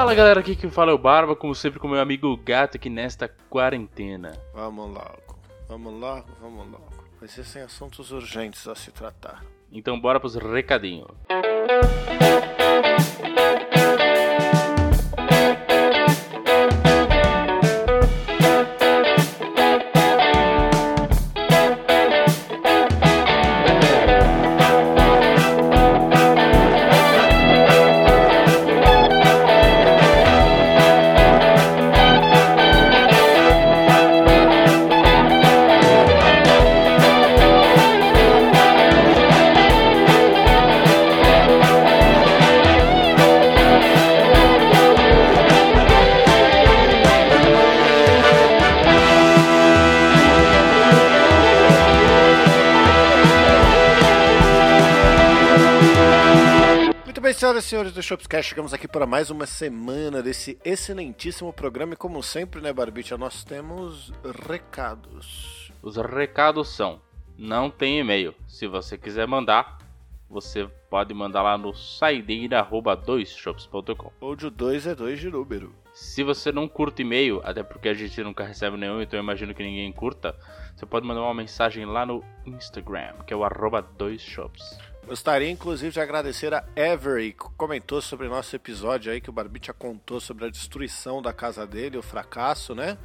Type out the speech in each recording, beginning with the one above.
Fala galera, aqui quem fala é o Barba, como sempre com meu amigo Gato aqui nesta quarentena. Vamos logo, vamos logo, vamos logo. Existem assuntos urgentes a se tratar. Então bora pros recadinhos. Muito senhoras e senhores do Shopscast, chegamos aqui para mais uma semana desse excelentíssimo programa e como sempre, né, Barbite, nós temos recados. Os recados são: não tem e-mail. Se você quiser mandar, você pode mandar lá no saideira@doisshops.com. Ou de 2 é 2 de número. Se você não curte e-mail, até porque a gente nunca recebe nenhum, então eu imagino que ninguém curta, você pode mandar uma mensagem lá no Instagram, que é o arroba doisshops. Gostaria inclusive de agradecer a Avery, que comentou sobre o nosso episódio aí, que o Barbite contou sobre a destruição da casa dele, o fracasso, né?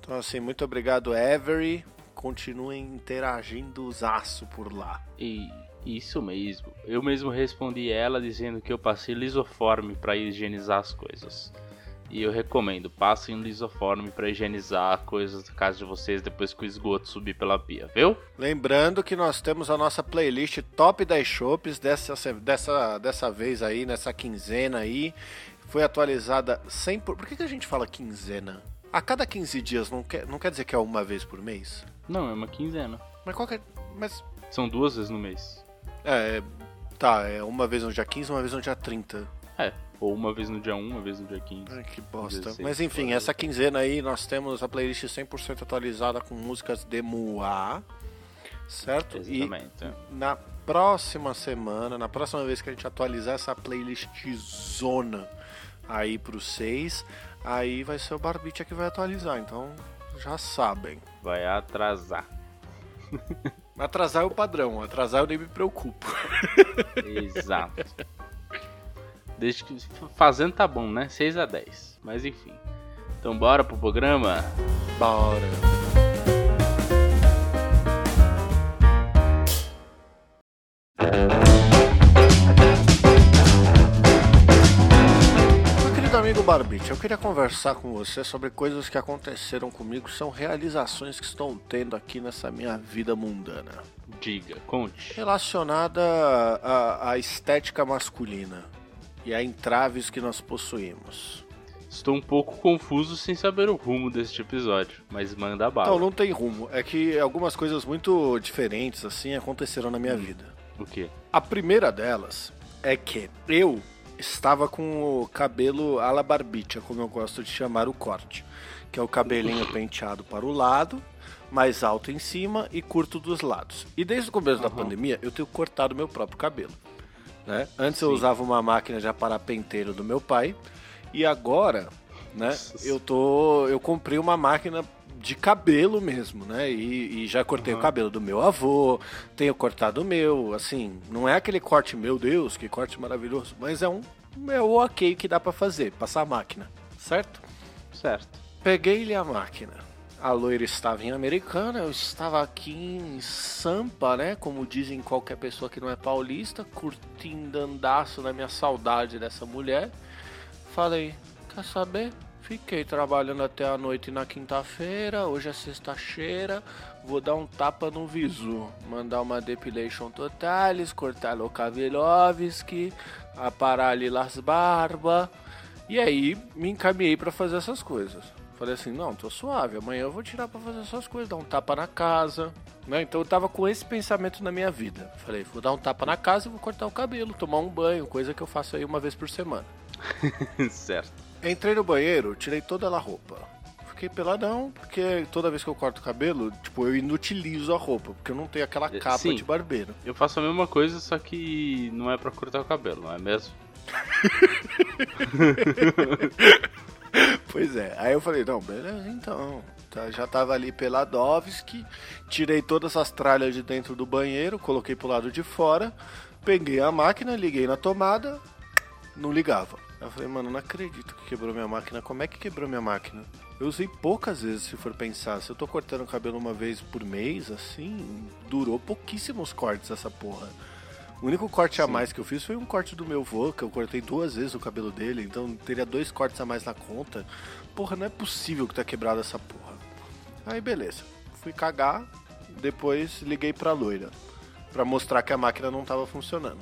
Então, assim, muito obrigado, Avery. Continuem interagindo os aço por lá. E isso mesmo. Eu mesmo respondi ela dizendo que eu passei lisoforme para higienizar as coisas. E eu recomendo, passem um lisoforme para higienizar coisas da casa de vocês depois que o esgoto subir pela pia, viu? Lembrando que nós temos a nossa playlist Top 10 Shops dessa, dessa, dessa vez aí, nessa quinzena aí. Foi atualizada 100%. Por, por que, que a gente fala quinzena? A cada 15 dias não quer, não quer dizer que é uma vez por mês? Não, é uma quinzena. Mas qual que é. Mas. São duas vezes no mês. É. Tá, é uma vez no dia 15, uma vez no dia 30. É, ou uma vez no dia 1, uma vez no dia 15. Ai, que bosta. 16, Mas enfim, essa quinzena aí nós temos a playlist 100% atualizada com músicas de Moá. Certo? Exatamente. E na próxima semana, na próxima vez que a gente atualizar essa playlist zona aí pro 6, aí vai ser o Barbicha que vai atualizar. Então já sabem. Vai atrasar. Atrasar é o padrão, atrasar eu nem me preocupo. Exato. Desde que fazendo tá bom, né? 6 a 10. Mas enfim. Então bora pro programa. Bora. Meu querido amigo Barbite, eu queria conversar com você sobre coisas que aconteceram comigo, são realizações que estão tendo aqui nessa minha vida mundana. Diga, conte. Relacionada à, à estética masculina e a entraves que nós possuímos. Estou um pouco confuso sem saber o rumo deste episódio, mas manda bala. Então, não tem rumo. É que algumas coisas muito diferentes, assim, aconteceram na minha vida. O quê? A primeira delas é que eu estava com o cabelo ala barbicha, como eu gosto de chamar o corte. Que é o cabelinho penteado para o lado, mais alto em cima e curto dos lados. E desde o começo da Uhum. pandemia, eu tenho cortado meu próprio cabelo. Né? Antes eu Sim. usava uma máquina de aparar penteiro do meu pai. E agora, né, Nossa. eu tô. Eu comprei uma máquina de cabelo mesmo, né? E, e já cortei o Uhum. cabelo do meu avô, tenho cortado o meu, assim, não é aquele corte, meu Deus, que corte maravilhoso, mas é um é o ok que dá pra fazer, passar a máquina, certo? Certo. Peguei-lhe a máquina. A loira estava em Americana, eu estava aqui em Sampa, né? Como dizem qualquer pessoa que não é paulista, curtindo andaço na minha saudade dessa mulher. Falei, quer saber? Fiquei trabalhando até a noite na quinta-feira, hoje é sexta-feira, vou dar um tapa no visu, mandar uma depilation totalis, cortar o Kavilovski, aparar ali las barbas. E aí me encaminhei pra fazer essas coisas. Falei assim, não, tô suave, amanhã eu vou tirar pra fazer essas coisas, dar um tapa na casa, né? Então eu tava com esse pensamento na minha vida. Falei, vou dar um tapa na casa e vou cortar o cabelo, tomar um banho, coisa que eu faço aí uma vez por semana. certo. Entrei no banheiro, tirei toda a roupa. Fiquei peladão, porque toda vez que eu corto o cabelo, tipo, eu inutilizo a roupa, porque eu não tenho aquela É, capa sim. de barbeiro. Eu faço a mesma coisa, só que não é pra cortar o cabelo, não é mesmo? pois é, aí eu falei, não, beleza, então. Tá, já tava ali pela Dovski, tirei todas as tralhas de dentro do banheiro, coloquei pro lado de fora, peguei a máquina, liguei na tomada, não ligava. Eu falei, mano, não acredito que quebrou minha máquina. Como é que quebrou minha máquina? Eu usei poucas vezes, se for pensar. Se eu tô cortando o cabelo uma vez por mês, assim, durou pouquíssimos cortes essa porra. O único corte Sim. a mais que eu fiz foi um corte do meu vô, que eu cortei duas vezes o cabelo dele, então teria dois cortes a mais na conta. Porra, não é possível que tá quebrado essa porra. Aí beleza. Fui cagar, depois liguei pra loira. para mostrar que a máquina não tava funcionando.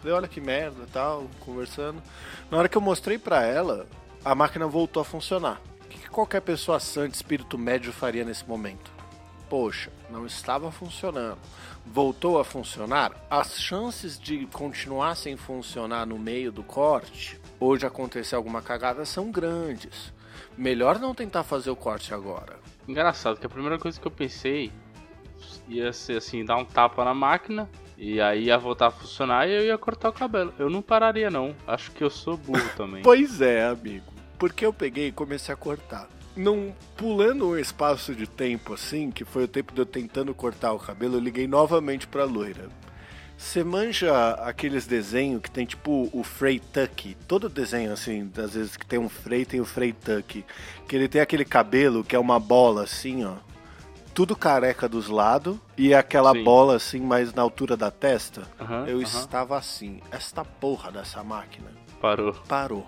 Falei, olha que merda tal, conversando. Na hora que eu mostrei pra ela, a máquina voltou a funcionar. O que, que qualquer pessoa sã de espírito médio faria nesse momento? Poxa, não estava funcionando. Voltou a funcionar? As chances de continuar sem funcionar no meio do corte ou de acontecer alguma cagada são grandes. Melhor não tentar fazer o corte agora. Engraçado que a primeira coisa que eu pensei ia ser assim, dar um tapa na máquina e aí ia voltar a funcionar e eu ia cortar o cabelo. Eu não pararia não. Acho que eu sou burro também. pois é, amigo. Porque eu peguei e comecei a cortar. Não pulando um espaço de tempo assim, que foi o tempo de eu tentando cortar o cabelo, eu liguei novamente pra loira. Você manja aqueles desenhos que tem tipo o Frey Tuck? Todo desenho assim, às vezes que tem um Frey, tem o Frey Tuck. Que ele tem aquele cabelo que é uma bola assim, ó tudo careca dos lados e aquela Sim. bola assim mais na altura da testa. Uhum, eu uhum. estava assim. Esta porra dessa máquina parou. Parou.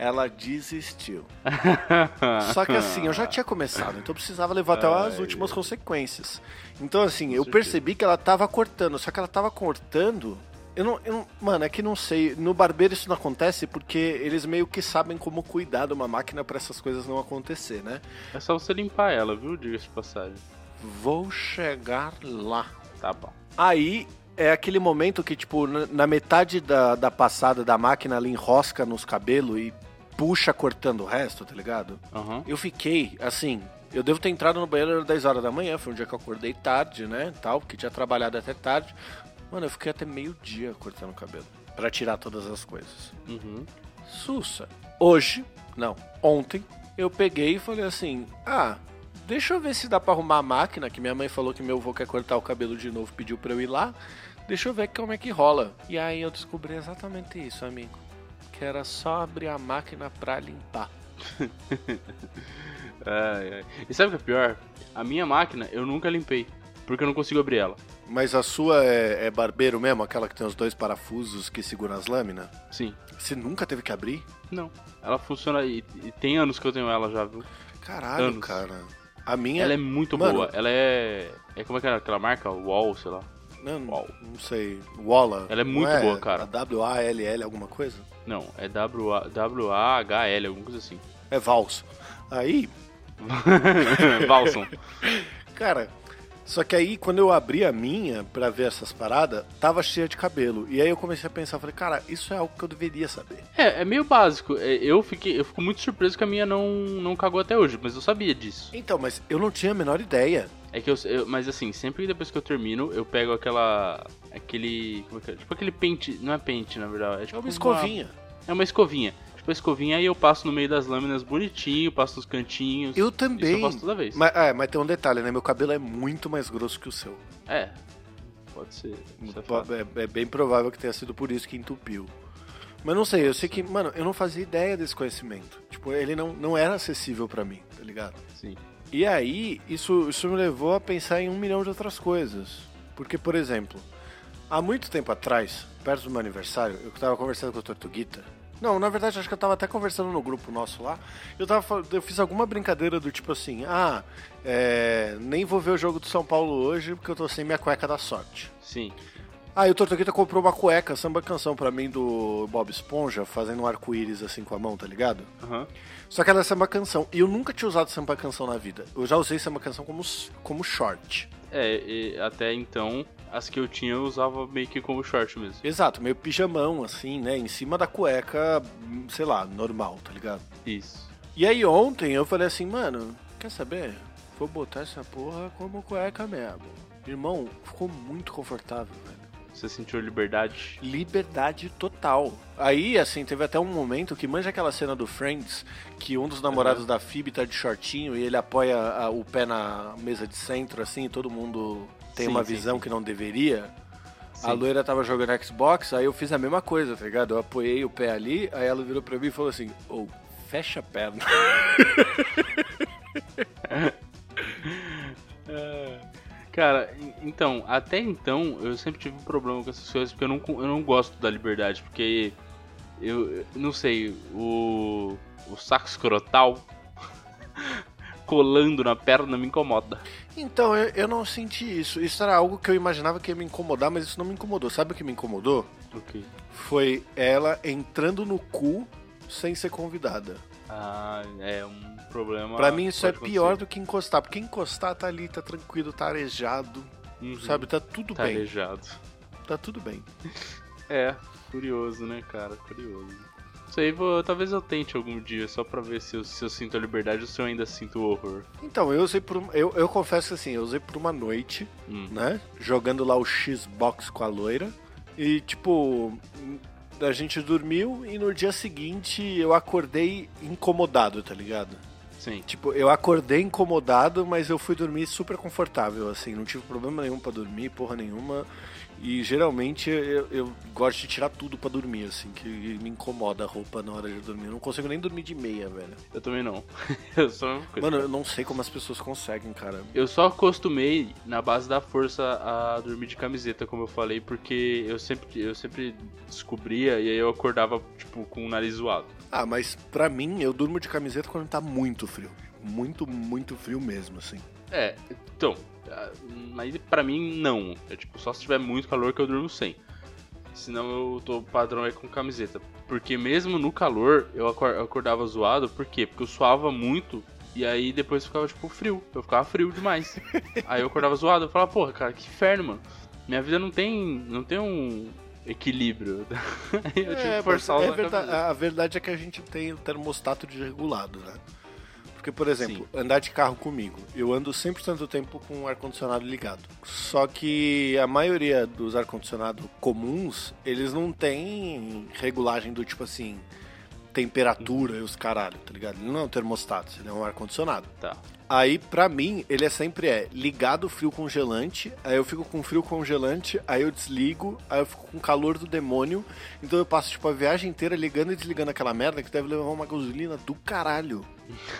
Ela desistiu. Só que assim, eu já tinha começado, então eu precisava levar até as últimas consequências. Então assim, eu percebi que ela estava cortando, só que ela estava cortando eu não, eu não, Mano, é que não sei. No barbeiro isso não acontece porque eles meio que sabem como cuidar de uma máquina para essas coisas não acontecer, né? É só você limpar ela, viu? Diga de passagem. Vou chegar lá. Tá bom. Aí é aquele momento que, tipo, na metade da, da passada da máquina ela enrosca nos cabelos e puxa cortando o resto, tá ligado? Uhum. Eu fiquei, assim, eu devo ter entrado no banheiro às 10 horas da manhã, foi um dia que eu acordei tarde, né, tal, porque tinha trabalhado até tarde. Mano, eu fiquei até meio-dia cortando o cabelo. para tirar todas as coisas. Uhum. Sussa. Hoje, não, ontem, eu peguei e falei assim: ah, deixa eu ver se dá pra arrumar a máquina, que minha mãe falou que meu avô quer cortar o cabelo de novo, pediu pra eu ir lá. Deixa eu ver como é que rola. E aí eu descobri exatamente isso, amigo. Que era só abrir a máquina pra limpar. ai, ai. E sabe o que é pior? A minha máquina eu nunca limpei porque eu não consigo abrir ela. Mas a sua é, é barbeiro mesmo? Aquela que tem os dois parafusos que seguram as lâminas? Sim. Você nunca teve que abrir? Não. Ela funciona e, e tem anos que eu tenho ela já, viu? Caralho, anos. cara. A minha. Ela é muito Mano, boa. Ela é. É como é que é aquela marca? Wall, sei lá. Não, Wall. não sei. Walla. Ela é muito é boa, cara. W-A-L-L alguma coisa? Não, é W-A-H-L, alguma coisa assim. É Vals. Aí. Valson. cara, só que aí, quando eu abri a minha pra ver essas paradas, tava cheia de cabelo. E aí eu comecei a pensar, falei, cara, isso é algo que eu deveria saber. É, é meio básico. É, eu fiquei, eu fico muito surpreso que a minha não, não cagou até hoje, mas eu sabia disso. Então, mas eu não tinha a menor ideia. É que eu, eu mas assim, sempre depois que eu termino, eu pego aquela. aquele. É, é? Tipo aquele pente. Não é pente, na verdade. É, tipo é uma escovinha. Uma, é uma escovinha a escovinha e eu passo no meio das lâminas bonitinho, passo nos cantinhos. Eu também. Isso eu faço toda vez. Mas, é, mas tem um detalhe, né? Meu cabelo é muito mais grosso que o seu. É. Pode ser. É, é, bem provável que tenha sido por isso que entupiu. Mas não sei, eu sei que, mano, eu não fazia ideia desse conhecimento. Tipo, ele não, não era acessível para mim, tá ligado? Sim. E aí, isso, isso me levou a pensar em um milhão de outras coisas. Porque, por exemplo, há muito tempo atrás, perto do meu aniversário, eu tava conversando com o Tortuguita, não, na verdade, acho que eu tava até conversando no grupo nosso lá. Eu, tava, eu fiz alguma brincadeira do tipo assim: ah, é, nem vou ver o jogo do São Paulo hoje porque eu tô sem minha cueca da sorte. Sim. Aí o Tortuguita comprou uma cueca, samba canção pra mim do Bob Esponja, fazendo um arco-íris assim com a mão, tá ligado? Uhum. Só que ela é samba canção. E eu nunca tinha usado samba canção na vida. Eu já usei samba canção como, como short. É, até então as que eu tinha eu usava meio que como short mesmo. Exato, meio pijamão, assim, né? Em cima da cueca, sei lá, normal, tá ligado? Isso. E aí ontem eu falei assim, mano, quer saber? Vou botar essa porra como cueca mesmo. Irmão, ficou muito confortável, velho. Você sentiu liberdade? Liberdade total. Aí, assim, teve até um momento que manja aquela cena do Friends, que um dos namorados uhum. da Phoebe tá de shortinho e ele apoia a, o pé na mesa de centro, assim, e todo mundo tem sim, uma visão sim. que não deveria. A loira tava jogando Xbox, aí eu fiz a mesma coisa, tá ligado? Eu apoiei o pé ali, aí ela virou pra mim e falou assim, ô, oh, fecha a perna. Cara, então, até então eu sempre tive um problema com essas coisas porque eu não, eu não gosto da liberdade, porque eu, não sei, o, o saco escrotal colando na perna me incomoda. Então, eu, eu não senti isso. Isso era algo que eu imaginava que ia me incomodar, mas isso não me incomodou. Sabe o que me incomodou? O okay. Foi ela entrando no cu sem ser convidada. Ah, é um problema. Pra mim isso é pior do que encostar, porque encostar tá ali, tá tranquilo, tá arejado, uhum. sabe? Tá tudo tá bem. Arejado. Tá tudo bem. É, curioso, né, cara? Curioso. Isso aí, vou, talvez eu tente algum dia, só pra ver se eu, se eu sinto a liberdade ou se eu ainda sinto o horror. Então, eu usei por. Eu, eu confesso que assim, eu usei por uma noite, hum. né? Jogando lá o Xbox com a loira. E, tipo, a gente dormiu e no dia seguinte eu acordei incomodado, tá ligado? Sim. Tipo, eu acordei incomodado, mas eu fui dormir super confortável, assim, não tive problema nenhum para dormir, porra nenhuma. E geralmente eu, eu, gosto de tirar tudo para dormir, assim, que me incomoda a roupa na hora de dormir. Eu não consigo nem dormir de meia, velho. Eu também não. eu só Mano, eu não sei como as pessoas conseguem, cara. Eu só acostumei na base da força a dormir de camiseta, como eu falei, porque eu sempre, eu sempre descobria e aí eu acordava, tipo, com o nariz zoado. Ah, mas pra mim, eu durmo de camiseta quando tá muito frio. Muito, muito frio mesmo, assim. É, então, mas pra mim, não. É tipo, só se tiver muito calor que eu durmo sem. Senão eu tô padrão aí com camiseta. Porque mesmo no calor, eu acordava zoado. Por quê? Porque eu suava muito. E aí depois ficava, tipo, frio. Eu ficava frio demais. aí eu acordava zoado. Eu falava, porra, cara, que inferno, mano. Minha vida não tem, não tem um equilíbrio. eu é, forçar é verdade, A verdade é que a gente tem o termostato desregulado, né? Porque, por exemplo, Sim. andar de carro comigo, eu ando sempre tanto tempo com o ar-condicionado ligado. Só que a maioria dos ar-condicionados comuns, eles não têm regulagem do tipo assim, temperatura e os caralho, tá ligado? Ele não é um termostato, ele é um ar-condicionado. Tá. Aí, pra mim, ele é sempre é ligado frio congelante, aí eu fico com frio congelante, aí eu desligo, aí eu fico com calor do demônio. Então eu passo, tipo, a viagem inteira ligando e desligando aquela merda que deve levar uma gasolina do caralho.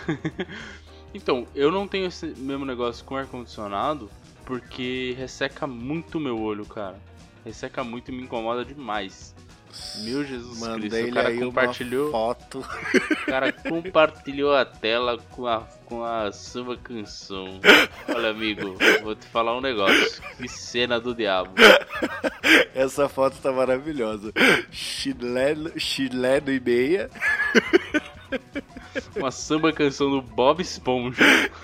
então, eu não tenho esse mesmo negócio com ar-condicionado porque resseca muito meu olho, cara. Resseca muito e me incomoda demais. Meu Jesus Mandei Cristo, o cara compartilhou foto. O cara compartilhou a tela com a com a sua canção. Olha, amigo, vou te falar um negócio. Que cena do diabo. Essa foto tá maravilhosa. Chileno, chileno e meia. Uma samba canção do Bob Esponja.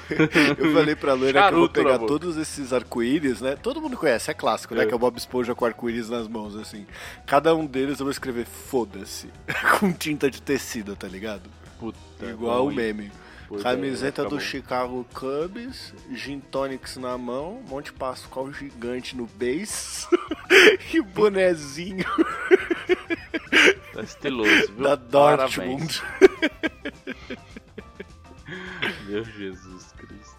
Eu falei pra loira Charuto, que eu vou pegar todos esses arco-íris, né? Todo mundo conhece, é clássico, né? É. Que é o Bob Esponja com arco-íris nas mãos, assim. Cada um deles eu vou escrever foda-se. com tinta de tecido, tá ligado? Puta. Igual o meme. Pois Camiseta é, do Chicago Cubs, Gin Tonics na mão, Monte Pascoal gigante no base e bonezinho. Tá estiloso, viu? Da Dortmund. Meu Jesus Cristo.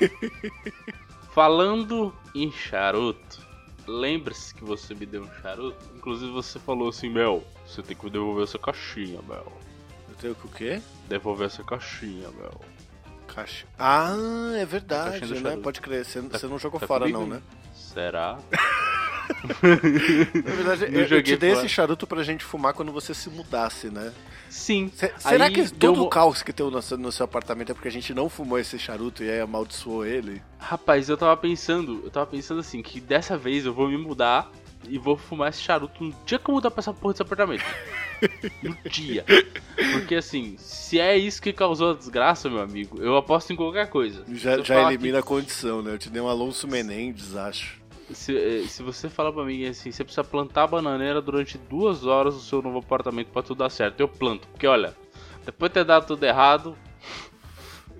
Falando em charuto, lembre-se que você me deu um charuto. Inclusive você falou assim, Mel, você tem que devolver essa caixinha, Mel. Eu tenho que o quê? Devolver essa caixinha, meu. Caixa. Ah, é verdade, né? Pode crer. Você, tá, não jogou tá fora, comigo? não, né? Será? Na verdade, eu, eu, te dei fora. esse charuto pra gente fumar quando você se mudasse, né? Sim. C será que todo o caos que tem no seu, no seu apartamento é porque a gente não fumou esse charuto e aí amaldiçoou ele? Rapaz, eu tava pensando, eu tava pensando assim, que dessa vez eu vou me mudar e vou fumar esse charuto no dia que eu mudar pra essa porra desse apartamento. no dia. Porque assim, se é isso que causou a desgraça, meu amigo, eu aposto em qualquer coisa. Já, já elimina que... a condição, né? Eu te dei um Alonso Menendez, acho. Se, eh, se você falar pra mim assim, você precisa plantar bananeira durante duas horas no seu novo apartamento pra tudo dar certo, eu planto. Porque olha, depois de ter dado tudo errado,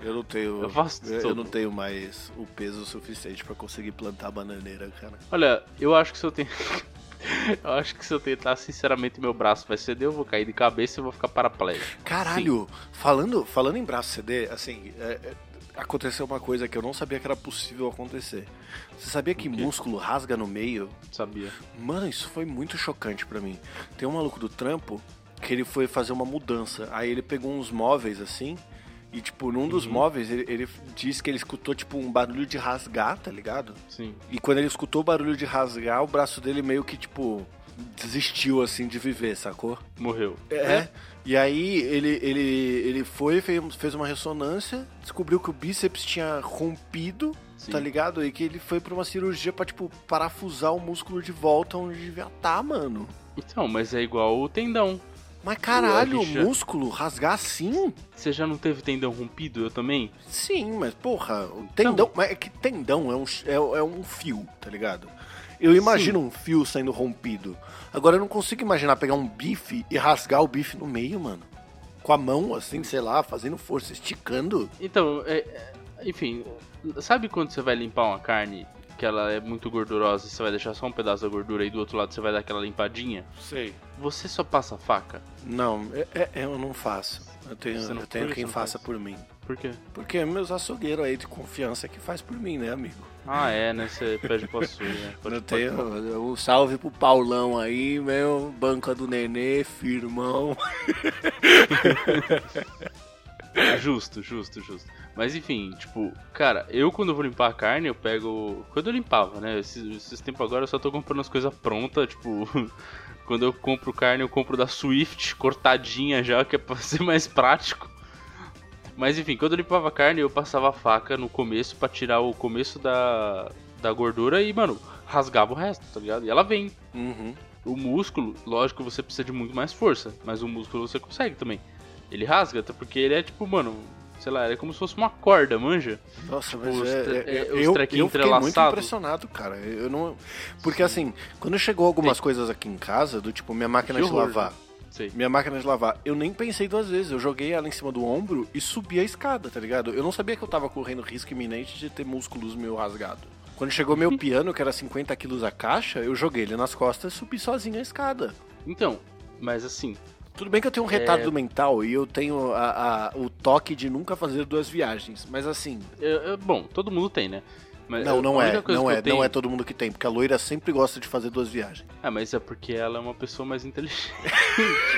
eu não tenho. Eu, faço eu, eu não tenho mais o peso suficiente para conseguir plantar bananeira, cara. Olha, eu acho que se eu tenho. Eu acho que se eu tentar, sinceramente, meu braço vai ceder, eu vou cair de cabeça e vou ficar paraplégico. Caralho, falando, falando em braço ceder, assim, é, é, aconteceu uma coisa que eu não sabia que era possível acontecer. Você sabia que músculo rasga no meio? Sabia? Mano, isso foi muito chocante pra mim. Tem um maluco do trampo que ele foi fazer uma mudança. Aí ele pegou uns móveis assim. E, tipo, num dos Uhum. móveis, ele, ele disse que ele escutou, tipo, um barulho de rasgar, tá ligado? Sim. E quando ele escutou o barulho de rasgar, o braço dele meio que, tipo, desistiu, assim, de viver, sacou? Morreu. É. E aí ele, ele, ele foi, fez, fez uma ressonância, descobriu que o bíceps tinha rompido, Sim. tá ligado? E que ele foi pra uma cirurgia pra, tipo, parafusar o músculo de volta onde devia estar, mano. Então, mas é igual o tendão. Mas caralho, o músculo rasgar assim? Você já não teve tendão rompido? Eu também? Sim, mas porra, o Então. tendão. Mas é que tendão é um, é, é um fio, tá ligado? Eu imagino um fio sendo rompido. Agora eu não consigo imaginar pegar um bife e rasgar o bife no meio, mano. Com a mão, assim, sei lá, fazendo força, esticando. Então, é- é- enfim, sabe quando você vai limpar uma carne que ela é muito gordurosa e você vai deixar só um pedaço da gordura e do outro lado você vai dar aquela limpadinha? Sei. Você só passa a faca? Não, é- é- eu não faço. Eu tenho, eu tenho quem faça faz? por mim. Por quê? Porque é meus açougueiros aí de confiança que faz por mim, né, amigo? Ah, é, né? Você pede pro açougue, né? Pode- Eu pode- tenho um salve pro Paulão aí, meu. Banca do Nenê, firmão. Justo, justo, justo. Mas enfim, tipo, cara, eu quando vou limpar a carne, eu pego. Quando eu limpava, né? Esses, esses tempos agora eu só tô comprando as coisas prontas, tipo. Quando eu compro carne, eu compro da Swift, cortadinha já, que é pra ser mais prático. Mas enfim, quando eu limpava a carne, eu passava a faca no começo pra tirar o começo da, da gordura e, mano, rasgava o resto, tá ligado? E ela vem. Uhum. O músculo, lógico, você precisa de muito mais força, mas o músculo você consegue também. Ele rasga, até porque ele é tipo, mano, sei lá, é como se fosse uma corda, manja? Nossa, Tipo, mas os é, é- é, eu, os eu trequinhos fiquei muito impressionado, cara. Eu não... Porque assim, quando chegou algumas coisas aqui em casa, do tipo, minha máquina de lavar. Sei. Minha máquina de lavar, eu nem pensei duas vezes. Eu joguei ela em cima do ombro e subi a escada, tá ligado? Eu não sabia que eu tava correndo risco iminente de ter músculos meio rasgado. Quando chegou meu piano, que era 50 quilos a caixa, eu joguei ele nas costas e subi sozinho a escada. Então, mas assim, Tudo bem que eu tenho um retardo mental e eu tenho a- a- o toque de nunca fazer duas viagens, mas assim, bom, todo mundo tem, né? Mas não, não é, não é, tenho- não é todo mundo que tem, porque a loira sempre gosta de fazer duas viagens. Ah, mas é porque ela é uma pessoa mais inteligente.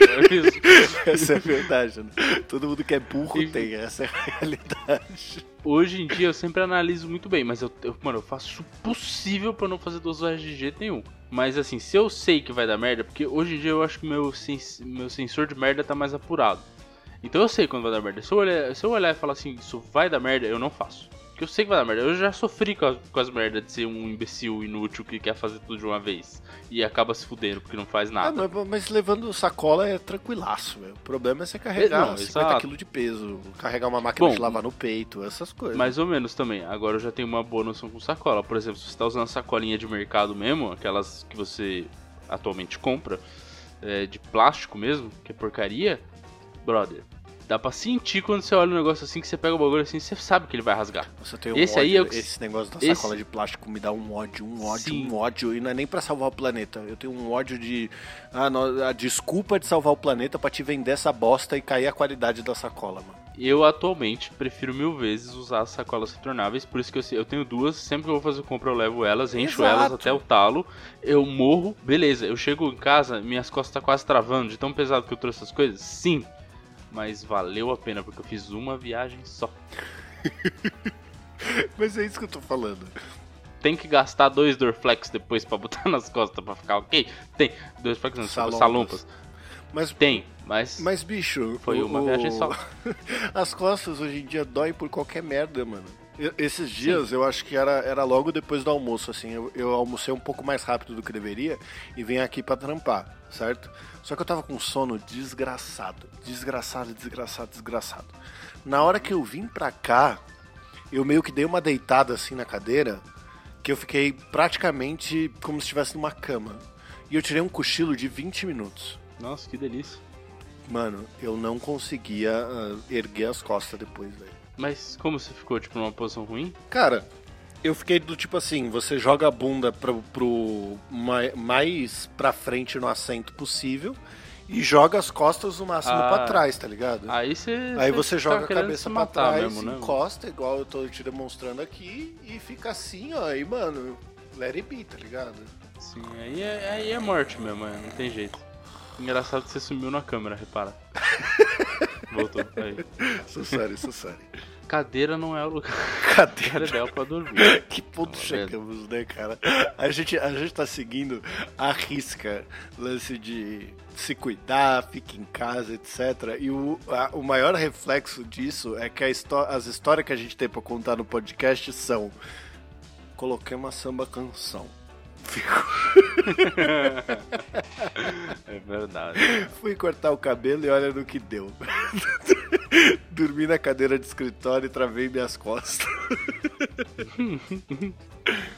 É isso. Essa é a verdade, né? Todo mundo que é burro E- tem, essa é a realidade. Hoje em dia eu sempre analiso muito bem, mas eu, eu- mano, eu faço o possível pra não fazer duas viagens de jeito nenhum. Mas assim, se eu sei que vai dar merda, porque hoje em dia eu acho que meu, sens meu sensor de merda tá mais apurado. Então eu sei quando vai dar merda. Se eu olhar, se eu olhar e falar assim, isso vai dar merda, eu não faço. Porque eu sei que vai dar merda. Eu já sofri com as, com as merdas de ser um imbecil inútil que quer fazer tudo de uma vez. E acaba se fudendo porque não faz Ah, nada. mas, mas levando sacola é tranquilaço, velho. O problema é você carregar Não, 50 exato. kg de peso, carregar uma máquina Bom, de lavar no peito, essas coisas. Mais ou menos também. Agora eu já tenho uma boa noção com sacola. Por exemplo, se você tá usando a sacolinha de mercado mesmo, aquelas que você atualmente compra, é, de plástico mesmo, que é porcaria, brother, dá pra sentir quando você olha um negócio assim, que você pega o bagulho assim, você sabe que ele vai rasgar. Tem um esse ódio, aí é o que- esse negócio da esse- sacola de plástico me dá um ódio, um ódio, Sim. um ódio, e não é nem pra salvar o planeta. Eu tenho um ódio de ah, no- a desculpa de salvar o planeta pra te vender essa bosta e cair a qualidade da sacola, mano. Eu atualmente prefiro mil vezes usar as sacolas retornáveis, por isso que eu, eu tenho duas, sempre que eu vou fazer compra eu levo elas, encho Exato. elas até o talo, eu morro, beleza, eu chego em casa, minhas costas tá quase travando de tão pesado que eu trouxe essas coisas? Sim, mas valeu a pena, porque eu fiz uma viagem só. Mas é isso que eu tô falando. Tem que gastar dois Dorflex depois pra botar nas costas pra ficar ok? Tem, dois Dorflex não, Salompas. salompas. Mas, Tem, mas, mas bicho, foi o- uma viagem só. As costas hoje em dia doem por qualquer merda, mano. Esses dias eu acho que era, era logo depois do almoço, assim. Eu, eu almocei um pouco mais rápido do que deveria e vim aqui pra trampar, certo? Só que eu tava com sono desgraçado. Desgraçado, desgraçado, desgraçado. Na hora que eu vim pra cá, eu meio que dei uma deitada assim na cadeira que eu fiquei praticamente como se estivesse numa cama. E eu tirei um cochilo de 20 minutos. Nossa, que delícia. Mano, eu não conseguia ah, erguer as costas depois, velho. Mas como você ficou, tipo, numa posição ruim? Cara, Eu fiquei do tipo assim, você joga a bunda pro, pro mais pra frente no assento possível e joga as costas no máximo ah, pra trás, tá ligado? Aí você. Aí você joga tá a cabeça pra trás, mesmo, né? encosta, igual eu tô te demonstrando aqui, e fica assim, ó. Aí, mano, let it be, tá ligado? Sim, aí é, aí é morte mesmo, é, não tem jeito. Engraçado que você sumiu na câmera, repara. Voltou, aí. Sou sério, sou sério. Cadeira não é o lugar. Cadeira é ideal pra dormir. que ponto chegamos, né, cara? A gente, a gente tá seguindo a risca lance de se cuidar, fique em casa, etc. E o, a, o maior reflexo disso é que a as histórias que a gente tem pra contar no podcast são: coloquei uma samba canção. é verdade. Fui cortar o cabelo e olha no que deu. Dormi na cadeira de escritório e travei minhas costas.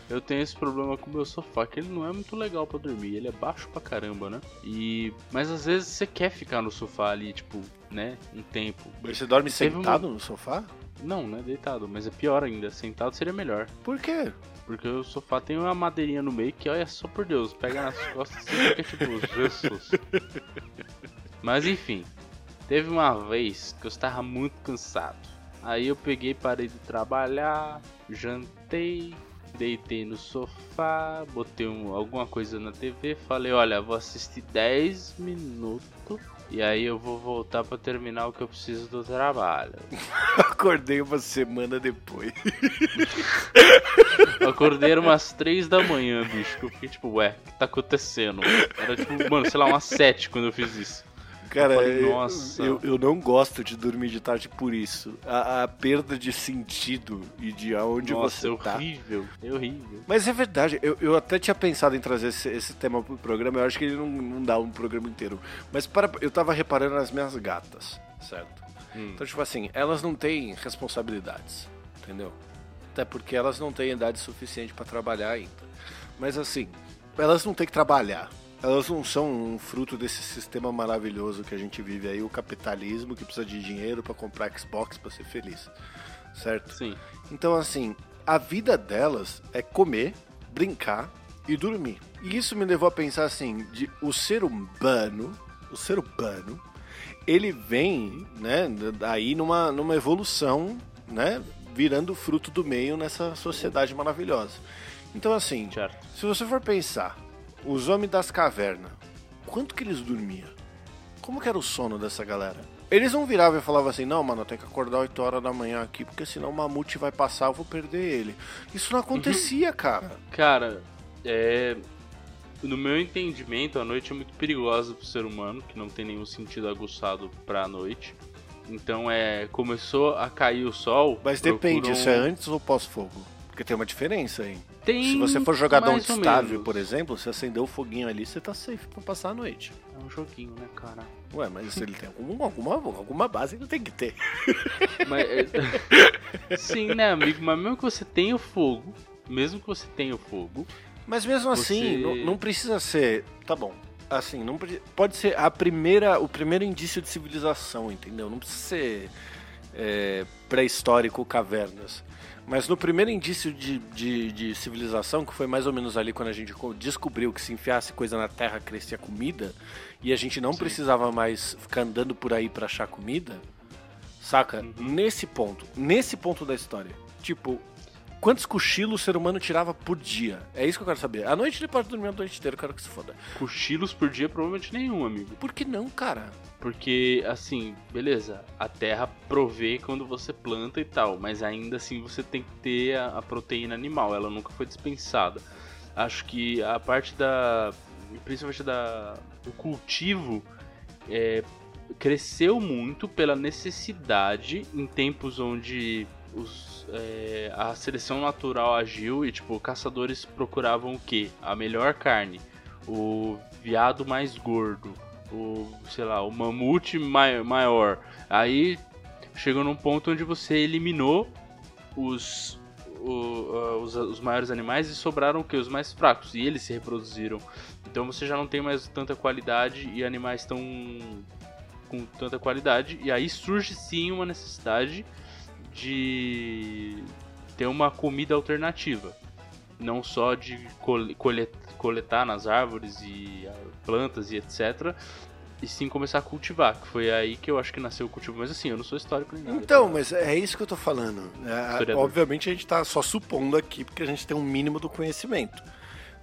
Eu tenho esse problema com o meu sofá, que ele não é muito legal para dormir, ele é baixo pra caramba, né? E mas às vezes você quer ficar no sofá ali, tipo, né, um tempo. Mas você dorme sentado um... no sofá? Não, não é deitado, mas é pior ainda, sentado seria melhor. Por quê? Porque o sofá tem uma madeirinha no meio que, olha só por Deus, pega nas costas e fica tipo, Jesus. Mas enfim, teve uma vez que eu estava muito cansado. Aí eu peguei, parei de trabalhar, jantei, deitei no sofá, botei um, alguma coisa na TV, falei, olha, vou assistir 10 minutos e aí eu vou voltar para terminar o que eu preciso do trabalho. Acordei uma semana depois. Acordei umas 3 da manhã, bicho. Eu fiquei tipo, ué, o que tá acontecendo? Era tipo, mano, sei lá, umas 7 quando eu fiz isso. Cara, eu, falei, Nossa. Eu, eu não gosto de dormir de tarde por isso. A, a perda de sentido e de aonde Nossa, você é tá. horrível, é horrível. Mas é verdade, eu, eu até tinha pensado em trazer esse, esse tema pro programa, eu acho que ele não, não dá um programa inteiro. Mas para, eu tava reparando nas minhas gatas, certo? Hum. Então, tipo assim, elas não têm responsabilidades, entendeu? Até porque elas não têm idade suficiente para trabalhar ainda. Mas assim, elas não têm que trabalhar elas não são um fruto desse sistema maravilhoso que a gente vive aí, o capitalismo que precisa de dinheiro para comprar Xbox para ser feliz, certo? Sim. Então assim, a vida delas é comer, brincar e dormir. E isso me levou a pensar assim, de o ser humano, o ser humano, ele vem, né, aí numa, numa evolução, né, virando fruto do meio nessa sociedade maravilhosa. Então assim, certo. se você for pensar os homens das cavernas. Quanto que eles dormiam? Como que era o sono dessa galera? Eles não viravam e falavam assim, não, mano, eu tenho que acordar 8 horas da manhã aqui, porque senão o mamute vai passar, eu vou perder ele. Isso não acontecia, uhum. cara. Cara, é. No meu entendimento, a noite é muito perigosa pro ser humano, que não tem nenhum sentido aguçado pra noite. Então é. Começou a cair o sol. Mas depende, isso é antes ou pós-fogo? Porque tem uma diferença aí. Tem Se você for jogador estável, por exemplo, se acender o foguinho ali, você tá safe pra passar a noite. É um joguinho, né, cara? Ué, mas ele tem alguma, alguma, alguma base, ele tem que ter. Mas, é... Sim, né, amigo? Mas mesmo que você tenha o fogo, mesmo que você tenha o fogo. Mas mesmo assim, não, não precisa ser. Tá bom. Assim, não pode ser a primeira, o primeiro indício de civilização, entendeu? Não precisa ser é, pré-histórico cavernas. Mas no primeiro indício de, de, de, civilização, que foi mais ou menos ali quando a gente descobriu que se enfiasse coisa na terra crescia comida, e a gente não Sim. precisava mais ficar andando por aí para achar comida, saca? Uhum. Nesse ponto, nesse ponto da história. Tipo, quantos cochilos o ser humano tirava por dia? É isso que eu quero saber. À noite ele pode dormir a noite inteira, eu quero que se foda. Cochilos por dia, provavelmente nenhum, amigo. Por que não, cara? Porque, assim, beleza, a terra provê quando você planta e tal, mas ainda assim você tem que ter a, a proteína animal, ela nunca foi dispensada. Acho que a parte da. principalmente da, do cultivo é, cresceu muito pela necessidade em tempos onde os, é, a seleção natural agiu e, tipo, caçadores procuravam o quê? A melhor carne, o viado mais gordo o, sei lá, o mamute maior. Aí chegou num ponto onde você eliminou os, o, os, os, maiores animais e sobraram o que? Os mais fracos. E eles se reproduziram. Então você já não tem mais tanta qualidade e animais estão com tanta qualidade. E aí surge sim uma necessidade de ter uma comida alternativa. Não só de coletar nas árvores e ah, plantas e etc. E sim começar a cultivar, que foi aí que eu acho que nasceu o cultivo. Mas assim, eu não sou histórico nem nada. Então, tá? mas é isso que eu tô falando. É, obviamente a gente tá só supondo aqui, porque a gente tem um mínimo do conhecimento.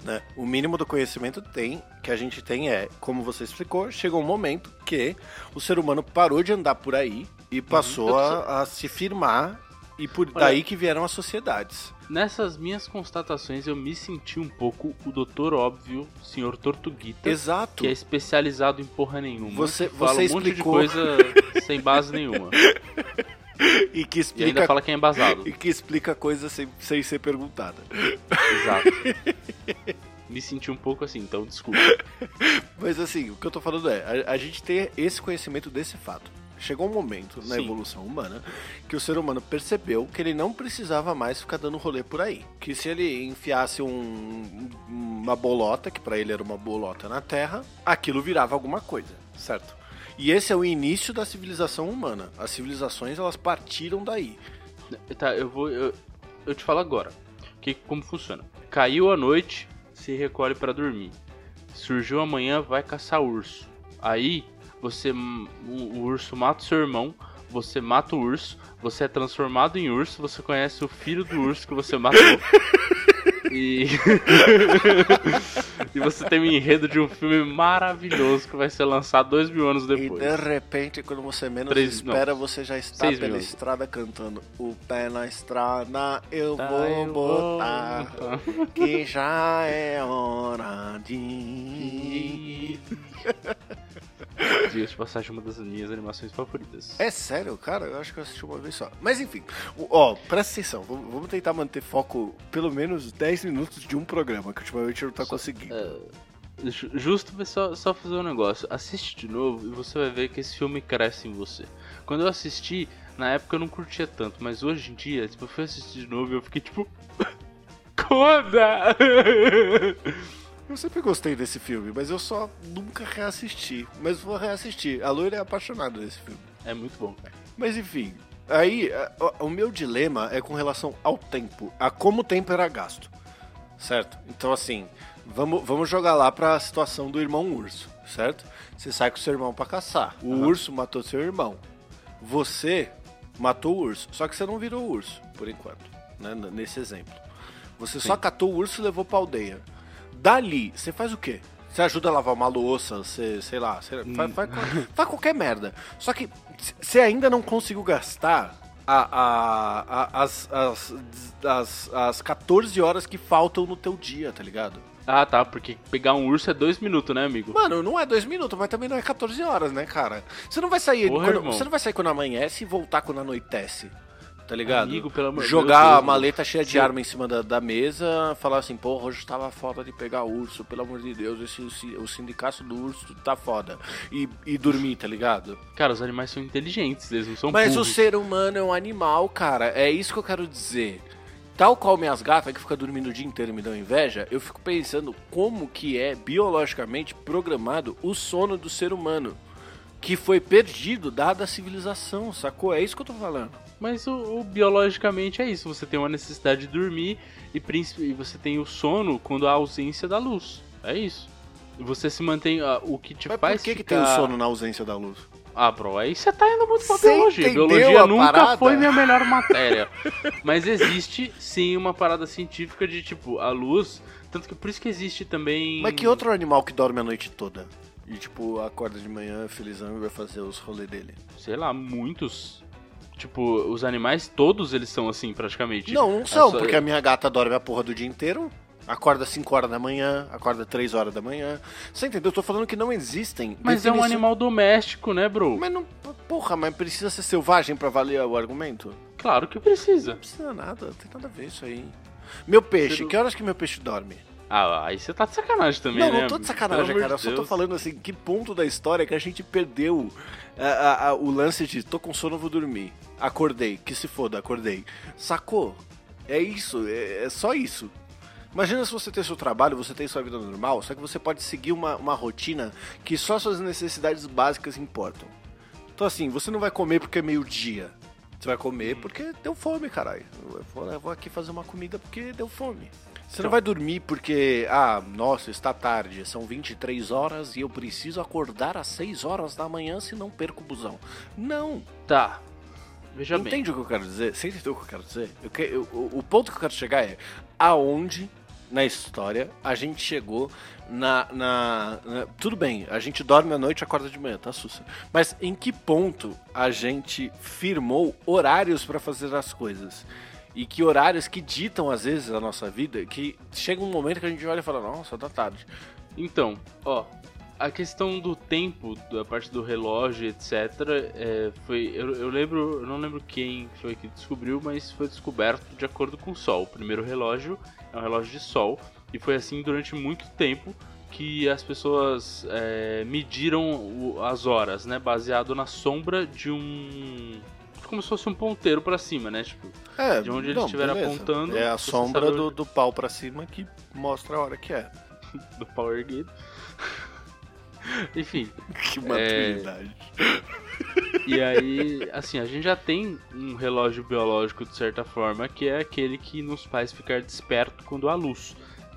Né? O mínimo do conhecimento tem que a gente tem é, como você explicou, chegou um momento que o ser humano parou de andar por aí e passou uhum. a, a, se firmar e por Olha, daí que vieram as sociedades. Nessas minhas constatações eu me senti um pouco o doutor óbvio, senhor Tortuguita, Exato. que é especializado em porra nenhuma. Você, você fala um explicou... monte de coisa sem base nenhuma. e que explica e ainda fala que é embasado. E que explica coisas sem, sem ser perguntada. Exato. Me senti um pouco assim, então desculpa. Mas assim, o que eu tô falando é, a, a gente ter esse conhecimento desse fato. Chegou um momento na Sim. evolução humana que o ser humano percebeu que ele não precisava mais ficar dando rolê por aí. Que se ele enfiasse um, uma bolota, que para ele era uma bolota na Terra, aquilo virava alguma coisa, certo? E esse é o início da civilização humana. As civilizações elas partiram daí. Tá, eu vou. Eu, eu te falo agora. Que, como funciona? Caiu a noite, se recolhe para dormir. Surgiu amanhã, vai caçar urso. Aí você o, o urso mata o seu irmão, você mata o urso, você é transformado em urso, você conhece o filho do urso que você matou. E. e você tem um enredo de um filme maravilhoso que vai ser lançado dois mil anos depois. E de repente, quando você menos Três, espera, não. você já está Seis pela estrada cantando O pé na estrada eu tá, vou eu botar, vou... que já é hora de Dias de passagem, uma das minhas animações favoritas. É sério, cara? Eu acho que eu assisti uma vez só. Mas enfim, ó, presta atenção. Vamos tentar manter foco pelo menos 10 minutos de um programa, que ultimamente não tá só, conseguindo. É, justo só, só fazer um negócio. Assiste de novo e você vai ver que esse filme cresce em você. Quando eu assisti, na época eu não curtia tanto, mas hoje em dia, tipo, eu fui assistir de novo e eu fiquei tipo. Coda! Eu sempre gostei desse filme, mas eu só nunca reassisti. Mas vou reassistir. A loira é apaixonada desse filme. É muito bom, cara. Mas enfim, aí o meu dilema é com relação ao tempo, a como o tempo era gasto. Certo? Então assim, vamos, vamos jogar lá pra situação do irmão urso, certo? Você sai com seu irmão para caçar. O uhum. urso matou seu irmão. Você matou o urso, só que você não virou urso, por enquanto, né? Nesse exemplo. Você Sim. só catou o urso e levou pra aldeia. Dali, você faz o quê? Você ajuda a lavar uma louça, você, sei lá, você hum. faz, faz, faz, qualquer merda. Só que você ainda não conseguiu gastar a, a, a, as, as, as, as 14 horas que faltam no teu dia, tá ligado? Ah, tá, porque pegar um urso é dois minutos, né, amigo? Mano, não é dois minutos, mas também não é 14 horas, né, cara? Você não vai sair Porra, quando, você não vai sair quando amanhece e voltar quando anoitece tá ligado? Amigo, Jogar Deus, a maleta cheia de arma em cima da, da mesa, falar assim, porra, hoje tava foda de pegar urso, pelo amor de Deus, esse, o sindicato do urso tá foda. E, e dormir, tá ligado? Cara, os animais são inteligentes, eles não são Mas burros. o ser humano é um animal, cara, é isso que eu quero dizer. Tal qual minhas gatas que ficam dormindo o dia inteiro e me dão inveja, eu fico pensando como que é biologicamente programado o sono do ser humano. Que foi perdido dada a civilização, sacou? É isso que eu tô falando. Mas o, o, biologicamente é isso. Você tem uma necessidade de dormir e, e você tem o sono quando há ausência da luz. É isso. Você se mantém. Uh, o que te Mas faz. Por que, ficar... que tem o sono na ausência da luz? Ah, bro, aí você tá indo muito pra biologia. Biologia nunca parada? foi minha melhor matéria. Mas existe sim uma parada científica de tipo, a luz. Tanto que por isso que existe também. Mas que outro animal que dorme a noite toda? E tipo, acorda de manhã felizão e vai fazer os rolês dele? Sei lá, muitos. Tipo, os animais todos eles são assim, praticamente. Não, não são, porque a minha gata dorme a porra do dia inteiro. Acorda 5 horas da manhã, acorda 3 horas da manhã. Você entendeu? Eu tô falando que não existem. Mas definição... é um animal doméstico, né, bro? Mas não. Porra, mas precisa ser selvagem para valer o argumento? Claro que precisa. Não precisa nada, não tem nada a ver isso aí. Meu peixe, que horas que meu peixe dorme? Ah, aí você tá de sacanagem também, não, né? Não, não tô de sacanagem, cara. Eu só tô falando assim, que ponto da história que a gente perdeu a, a, a, o lance de tô com sono, vou dormir. Acordei, que se foda, acordei. Sacou? É isso, é, é só isso. Imagina se você tem seu trabalho, você tem sua vida normal, só que você pode seguir uma, uma rotina que só suas necessidades básicas importam. Então assim, você não vai comer porque é meio-dia. Você vai comer porque deu fome, caralho. Eu vou aqui fazer uma comida porque deu fome. Você não vai dormir porque, ah, nossa, está tarde, são 23 horas e eu preciso acordar às 6 horas da manhã se não perco o busão. Não. Tá. Veja bem. Entende o que eu quero dizer? Você entendeu o que eu quero dizer? Eu que- eu- o, o ponto que eu quero chegar é aonde na história a gente chegou na, na- na- Tudo bem, a gente dorme à noite e acorda de manhã, tá sussa. Mas em que ponto a gente firmou horários para fazer as coisas? E que horários que ditam, às vezes, a nossa vida, que chega um momento que a gente olha e fala, nossa, tá tarde. Então, ó, a questão do tempo, da parte do relógio, etc, é, foi, eu, eu lembro, eu não lembro quem foi que descobriu, mas foi descoberto de acordo com o Sol. O primeiro relógio é um relógio de Sol e foi assim durante muito tempo que as pessoas é, mediram as horas, né, baseado na sombra de um como se fosse um ponteiro pra cima, né, tipo É, De onde eles estiverem beleza. apontando, É a sombra do, do pau pra cima que mostra a hora que é. do Power Grid. Enfim, Que maturidade. E aí, assim, a gente já tem um relógio biológico de certa forma, que é aquele que nos faz ficar desperto quando há luz.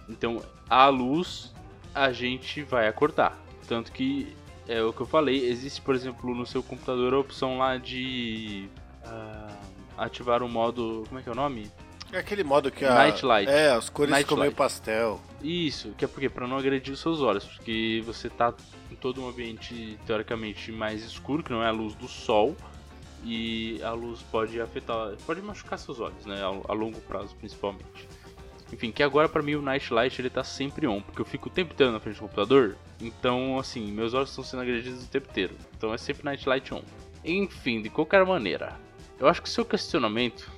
Então, há luz, a gente vai acordar. Tanto que é o que eu falei, existe, por exemplo, no seu computador a opção lá de ah, ativar o modo, como é que é o nome? É aquele modo que a. Night light. É, as cores Night ficam meio pastel. Isso, que é porque para não agredir os seus olhos, porque você tá em todo um ambiente teoricamente mais escuro, que não é a luz do sol, e a luz pode afetar, pode machucar seus olhos, né, a, a longo prazo principalmente. Enfim, que agora pra mim o night light ele tá sempre on, porque eu fico o tempo inteiro na frente do computador, então assim, meus olhos estão sendo agredidos o tempo inteiro. Então é sempre night light on. Enfim, de qualquer maneira, eu acho que o seu questionamento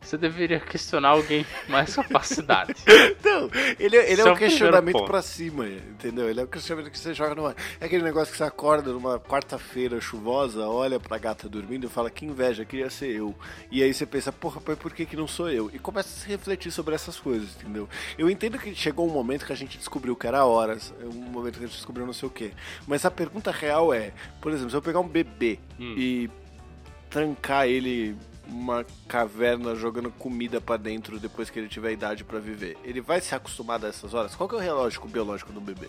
você deveria questionar alguém com mais capacidade. Não, ele, ele Esse é é um questionamento pra cima, entendeu? Ele é um questionamento que você joga numa. É aquele negócio que você acorda numa quarta-feira chuvosa, olha pra gata dormindo e fala que inveja, queria ser eu. E aí você pensa, porra, mas por que, que não sou eu? E começa a se refletir sobre essas coisas, entendeu? Eu entendo que chegou um momento que a gente descobriu que era horas, um momento que a gente descobriu não sei o quê. Mas a pergunta real é, por exemplo, se eu pegar um bebê Hum. e trancar ele uma caverna jogando comida pra dentro depois que ele tiver idade pra viver. Ele vai se acostumar a essas horas? Qual que é o relógio biológico do bebê?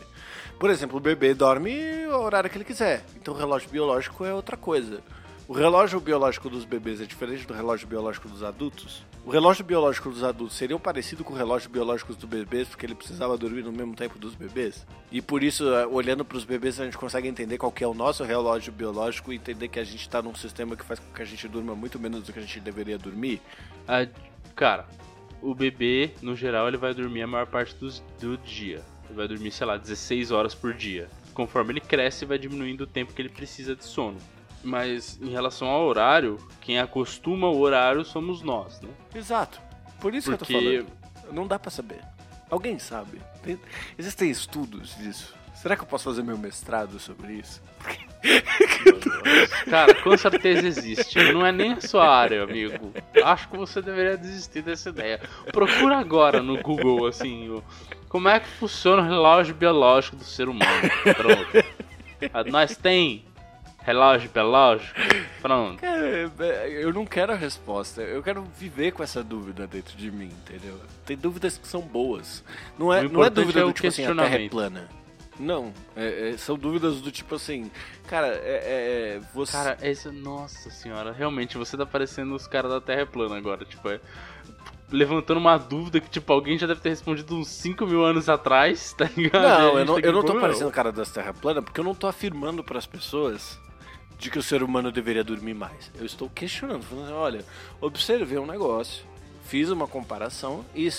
Por exemplo, o bebê dorme o horário que ele quiser. Então o relógio biológico é outra coisa. O relógio biológico dos bebês é diferente do relógio biológico dos adultos? O relógio biológico dos adultos seria parecido com o relógio biológico dos bebês, porque ele precisava dormir no mesmo tempo dos bebês? E por isso, eh, olhando para os bebês, a gente consegue entender qual que é o nosso relógio biológico e entender que a gente está num sistema que faz com que a gente durma muito menos do que a gente deveria dormir? Ah, cara, o bebê, no geral, ele vai dormir a maior parte dos- do dia. Ele vai dormir, sei lá, 16 horas por dia. Conforme ele cresce, vai diminuindo o tempo que ele precisa de sono. Mas em relação ao horário, quem acostuma o horário somos nós, né? Exato. Por isso que eu Porque tô falando. Não dá pra saber. Alguém sabe. Tem- Existem estudos disso. Será que eu posso fazer meu mestrado sobre isso? Cara, com certeza existe. Não é nem a sua área, amigo. Acho que você deveria desistir dessa ideia. Procura agora no Google, assim, como é que funciona o relógio biológico do ser humano. Pronto. Nós tem relógio biológico? Pronto. Cara, é, eu não quero a resposta. Eu quero viver com essa dúvida dentro de mim, entendeu? Tem dúvidas que são boas. Não é, não é dúvida é do tipo assim, a Terra é plana. Não, é- é- são dúvidas do tipo assim, cara, é, é- você. Cara, esse. Nossa senhora, realmente você tá parecendo os caras da Terra é plana agora, tipo, é. Levantando uma dúvida que, tipo, alguém já deve ter respondido uns 5 mil anos atrás, tá ligado? Não, eu não, eu não tô parecendo o cara das Terra plana porque eu não tô afirmando para as pessoas de que o ser humano deveria dormir mais. Eu estou questionando, falando, assim, olha, observei um negócio, fiz uma comparação e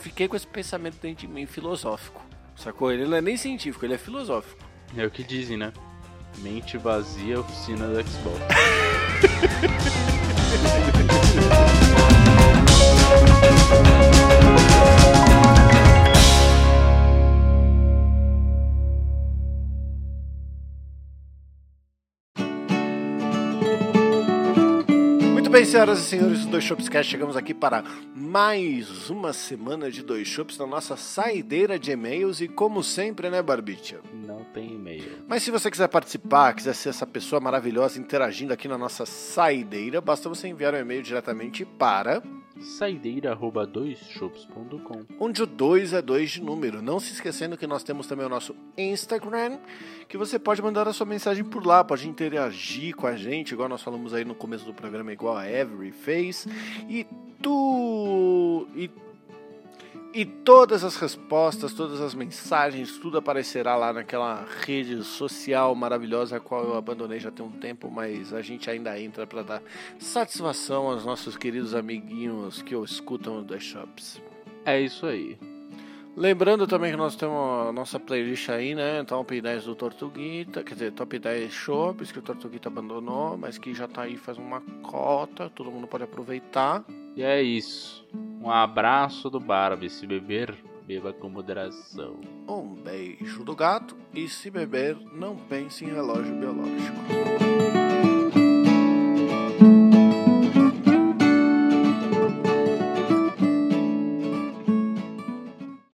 fiquei com esse pensamento dentro de mim filosófico. Sacou? Ele não é nem científico, ele é filosófico. É o que dizem, né? Mente vazia, oficina do Xbox. bem, senhoras e senhores do Dois Shops Cast, chegamos aqui para mais uma semana de Dois Shops na nossa saideira de e-mails e como sempre, né, Barbicha? Não tem e-mail. Mas se você quiser participar, quiser ser essa pessoa maravilhosa interagindo aqui na nossa saideira, basta você enviar um e-mail diretamente para saideira@doisshops.com. onde o 2 é 2 de número. Não se esquecendo que nós temos também o nosso Instagram, que você pode mandar a sua mensagem por lá, pode interagir com a gente, igual nós falamos aí no começo do programa, igual a Every fez. E tu. E e todas as respostas, todas as mensagens, tudo aparecerá lá naquela rede social maravilhosa a qual eu abandonei já tem um tempo, mas a gente ainda entra para dar satisfação aos nossos queridos amiguinhos que escutam o The Shops. É isso aí. Lembrando também que nós temos a nossa playlist aí, né? Top 10 do Tortuguita, quer dizer, Top 10 Shops que o Tortuguita abandonou, mas que já tá aí faz uma cota, todo mundo pode aproveitar. E é isso. Um abraço do Barbie. Se beber, beba com moderação. Um beijo do gato e se beber, não pense em relógio biológico.